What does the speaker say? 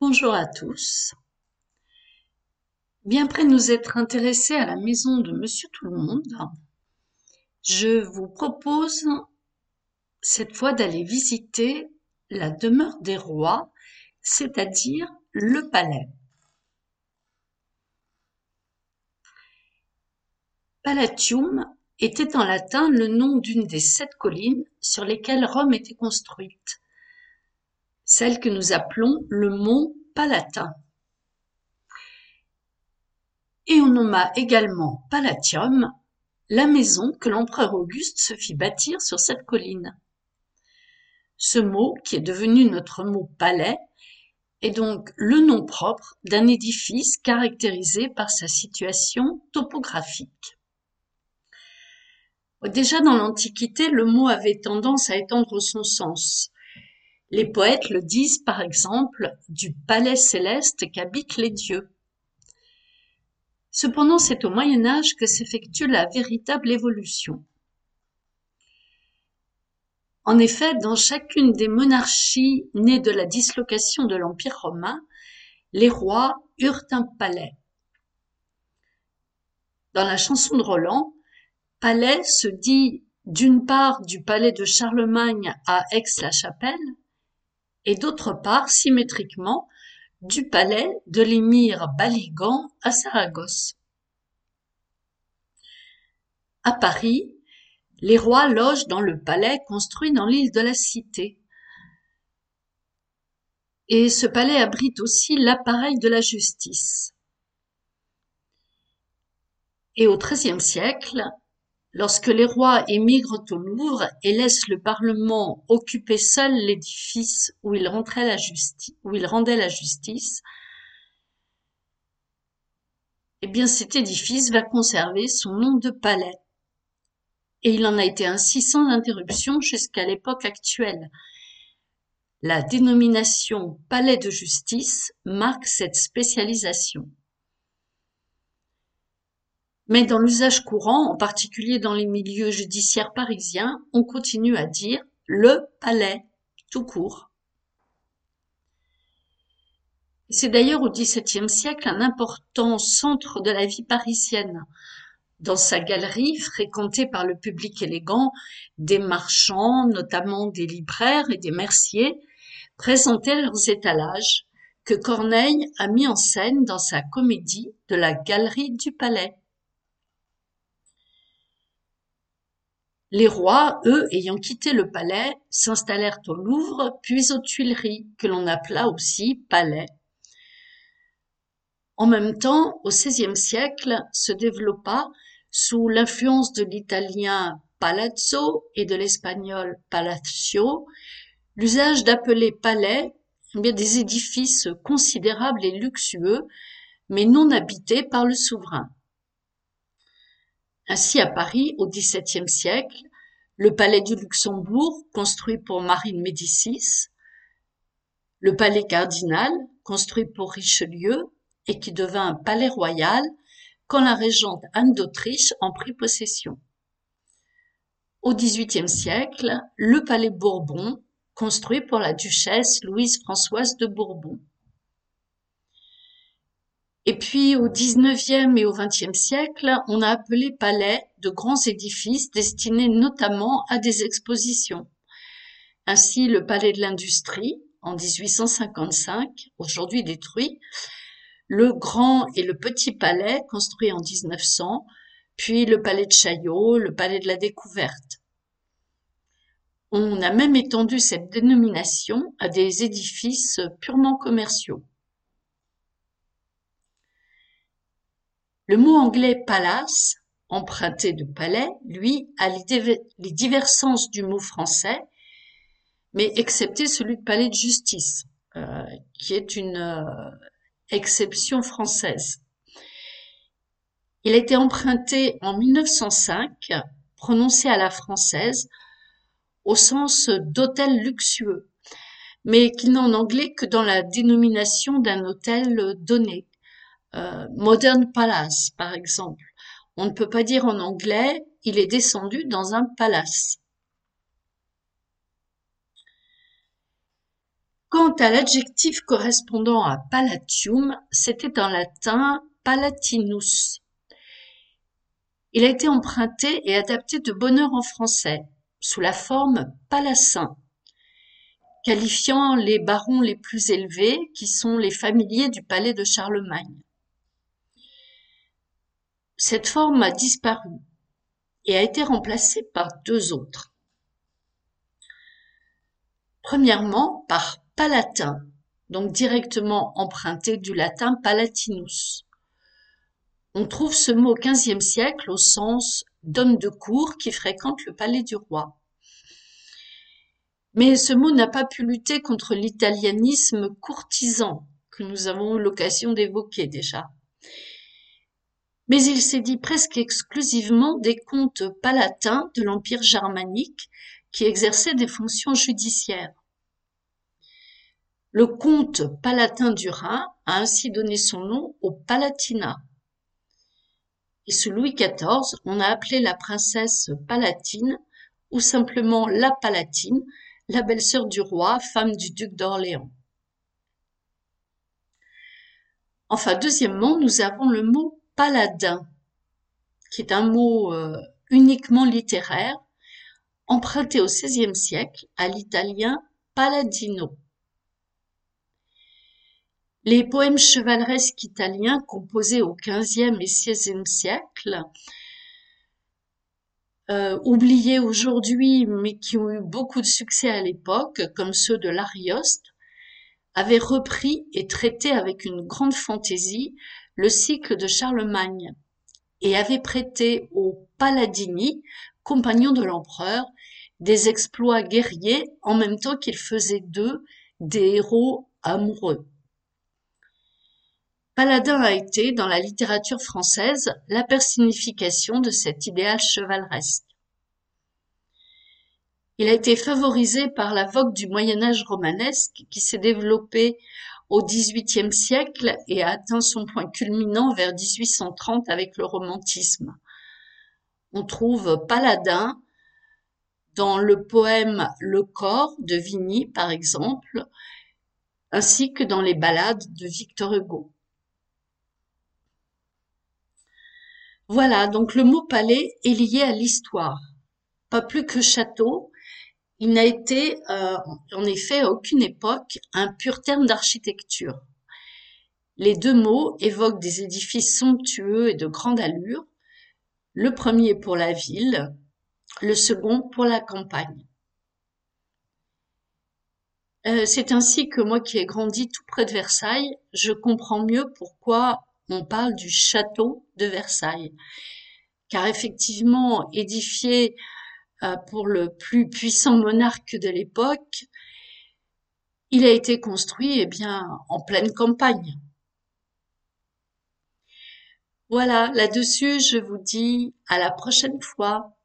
Bonjour à tous. Bien après nous être intéressés à la maison de Monsieur Tout-le-Monde, je vous propose cette fois d'aller visiter la demeure des rois, c'est-à-dire le palais. Palatium était en latin le nom d'une des sept collines sur lesquelles Rome était construite, celle que nous appelons le mont Palatin. Et on nomma également Palatium la maison que l'empereur Auguste se fit bâtir sur cette colline. Ce mot, qui est devenu notre mot palais, est donc le nom propre d'un édifice caractérisé par sa situation topographique. Déjà dans l'Antiquité, le mot avait tendance à étendre son sens. Les poètes le disent par exemple du palais céleste qu'habitent les dieux. Cependant, c'est au Moyen Âge que s'effectue la véritable évolution. En effet, dans chacune des monarchies nées de la dislocation de l'Empire romain, les rois eurent un palais. Dans la chanson de Roland, palais se dit d'une part du palais de Charlemagne à Aix-la-Chapelle et d'autre part symétriquement du palais de l'émir Baligan à Saragosse. À Paris, les rois logent dans le palais construit dans l'île de la Cité. Et ce palais abrite aussi l'appareil de la justice. Et au XIIIe siècle, lorsque les rois émigrent au Louvre et laissent le Parlement occuper seul l'édifice où il rendait la justice, eh bien cet édifice va conserver son nom de palais. Et il en a été ainsi sans interruption jusqu'à l'époque actuelle. La dénomination palais de justice marque cette spécialisation. Mais dans l'usage courant, en particulier dans les milieux judiciaires parisiens, on continue à dire le palais, tout court. C'est d'ailleurs au XVIIe siècle un important centre de la vie parisienne. Dans sa galerie, fréquentée par le public élégant, des marchands, notamment des libraires et des merciers, présentaient leurs étalages que Corneille a mis en scène dans sa comédie de la Galerie du Palais. Les rois, eux, ayant quitté le palais, s'installèrent au Louvre, puis aux Tuileries, que l'on appela aussi palais. En même temps, au XVIe siècle, se développa, sous l'influence de l'italien palazzo et de l'espagnol palacio, l'usage d'appeler palais eh des édifices considérables et luxueux, mais non habités par le souverain. Ainsi, à Paris, au XVIIe siècle, le palais du Luxembourg, construit pour Marie de Médicis, le palais cardinal, construit pour Richelieu et qui devint un palais royal quand la régente Anne d'Autriche en prit possession. Au XVIIIe siècle, le palais Bourbon, construit pour la duchesse Louise-Françoise de Bourbon. Et puis au XIXe et au XXe siècle, on a appelé palais de grands édifices destinés notamment à des expositions. Ainsi, le palais de l'industrie, en 1855, aujourd'hui détruit, le grand et le petit palais, construit en 1900, puis le palais de Chaillot, le palais de la découverte. On a même étendu cette dénomination à des édifices purement commerciaux. Le mot anglais palace, emprunté de palais, lui, a les divers sens du mot français, mais excepté celui de palais de justice, euh, qui est une euh, exception française. Il a été emprunté en 1905, prononcé à la française, au sens d'hôtel luxueux, mais qu'il n'a en anglais que dans la dénomination d'un hôtel donné. Euh, Modern Palace, par exemple. On ne peut pas dire en anglais il est descendu dans un palace. Quant à l'adjectif correspondant à palatium, c'était en latin palatinus. Il a été emprunté et adapté de bonne heure en français, sous la forme palassin, qualifiant les barons les plus élevés, qui sont les familiers du palais de Charlemagne. Cette forme a disparu et a été remplacée par deux autres. Premièrement, par palatin, donc directement emprunté du latin palatinus. On trouve ce mot au XVe siècle au sens d'homme de cour qui fréquente le palais du roi. Mais ce mot n'a pas pu lutter contre l'italianisme courtisan que nous avons eu l'occasion d'évoquer déjà. Mais il s'est dit presque exclusivement des comtes palatins de l'Empire germanique qui exerçaient des fonctions judiciaires. Le comte palatin du Rhin a ainsi donné son nom au Palatinat. Et sous Louis XIV, on a appelé la princesse Palatine ou simplement la Palatine, la belle-sœur du roi, femme du duc d'Orléans. Enfin, deuxièmement, nous avons le mot paladin, qui est un mot euh, uniquement littéraire, emprunté au XVIe siècle à l'italien paladino. Les poèmes chevaleresques italiens composés au XVe et XVIe siècle, euh, oubliés aujourd'hui mais qui ont eu beaucoup de succès à l'époque, comme ceux de l'Arioste, avaient repris et traité avec une grande fantaisie le cycle de Charlemagne et avaient prêté aux Paladini, compagnons de l'empereur, des exploits guerriers en même temps qu'ils faisaient d'eux des héros amoureux. Paladin a été, dans la littérature française, la personnification de cet idéal chevaleresque. Il a été favorisé par la vogue du Moyen Âge romanesque qui s'est développée au XVIIIe siècle et a atteint son point culminant vers 1830 avec le romantisme. On trouve Paladin dans le poème Le corps de Vigny, par exemple, ainsi que dans les ballades de Victor Hugo. Voilà, donc le mot palais est lié à l'histoire. Pas plus que château, il n'a été, euh, en effet, à aucune époque, un pur terme d'architecture. Les deux mots évoquent des édifices somptueux et de grande allure, le premier pour la ville, le second pour la campagne. Euh, c'est ainsi que moi qui ai grandi tout près de Versailles, je comprends mieux pourquoi on parle du château de Versailles. Car effectivement, édifié pour le plus puissant monarque de l'époque, il a été construit eh bien, en pleine campagne. Voilà, là-dessus, je vous dis à la prochaine fois.